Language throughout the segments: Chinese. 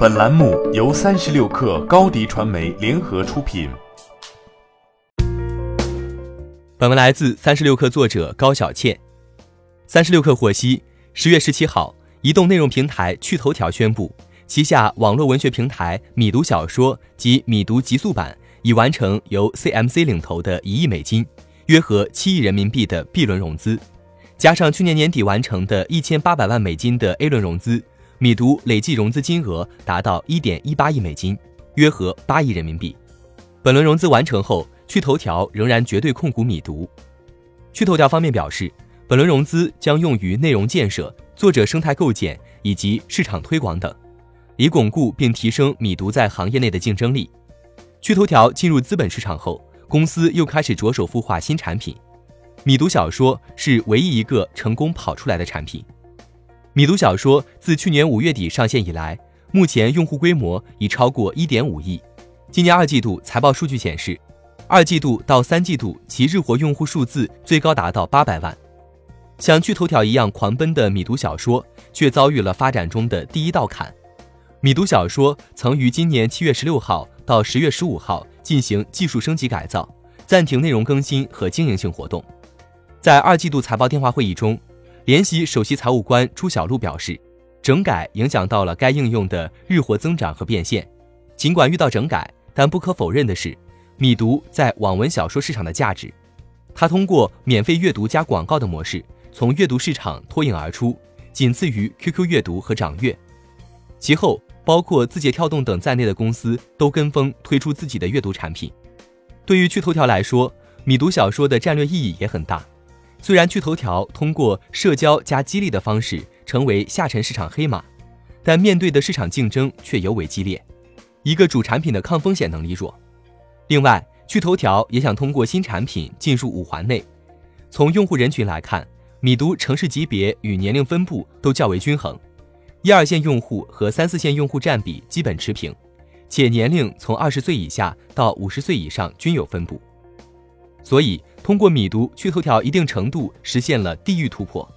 本栏目由三十六氪高低传媒联合出品。本文来自三十六氪作者高小倩。三十六氪获悉，十月十七号，移动内容平台趣头条宣布，旗下网络文学平台米读小说及米读极速版已完成由 CMC 领投的一亿美金（约合七亿人民币）的 B 轮融资，加上去年年底完成的一千八百万美金的 A 轮融资。米读累计融资金额达到一点一八亿美金，约合八亿人民币。本轮融资完成后，趣头条仍然绝对控股米读。趣头条方面表示，本轮融资将用于内容建设、作者生态构建以及市场推广等，以巩固并提升米读在行业内的竞争力。趣头条进入资本市场后，公司又开始着手孵化新产品。米读小说是唯一一个成功跑出来的产品。米读小说自去年五月底上线以来，目前用户规模已超过一点五亿。今年二季度财报数据显示，二季度到三季度其日活用户数字最高达到八百万。像趣头条一样狂奔的米读小说，却遭遇了发展中的第一道坎。米读小说曾于今年七月十六号到十月十五号进行技术升级改造，暂停内容更新和经营性活动。在二季度财报电话会议中。联席首席财务官朱小璐表示，整改影响到了该应用的日活增长和变现。尽管遇到整改，但不可否认的是，米读在网文小说市场的价值。它通过免费阅读加广告的模式，从阅读市场脱颖而出，仅次于 QQ 阅读和掌阅。其后，包括字节跳动等在内的公司都跟风推出自己的阅读产品。对于趣头条来说，米读小说的战略意义也很大。虽然趣头条通过社交加激励的方式成为下沉市场黑马，但面对的市场竞争却尤为激烈。一个主产品的抗风险能力弱。另外，趣头条也想通过新产品进入五环内。从用户人群来看，米读城市级别与年龄分布都较为均衡，一二线用户和三四线用户占比基本持平，且年龄从二十岁以下到五十岁以上均有分布。所以，通过米读，趣头条一定程度实现了地域突破。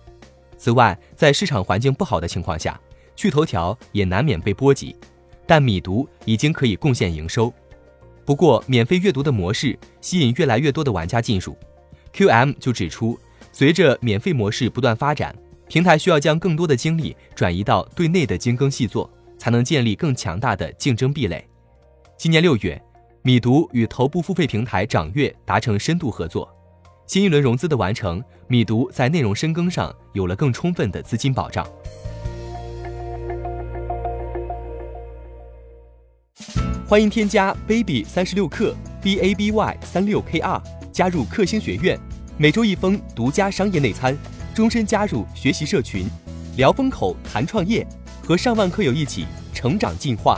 此外，在市场环境不好的情况下，趣头条也难免被波及，但米读已经可以贡献营收。不过，免费阅读的模式吸引越来越多的玩家进入。QM 就指出，随着免费模式不断发展，平台需要将更多的精力转移到对内的精耕细作，才能建立更强大的竞争壁垒。今年六月。米读与头部付费平台掌阅达成深度合作，新一轮融资的完成，米读在内容深耕上有了更充分的资金保障。欢迎添加 baby 三十六克 b a b y 三六 k r 加入克星学院，每周一封独家商业内参，终身加入学习社群，聊风口谈创业，和上万课友一起成长进化。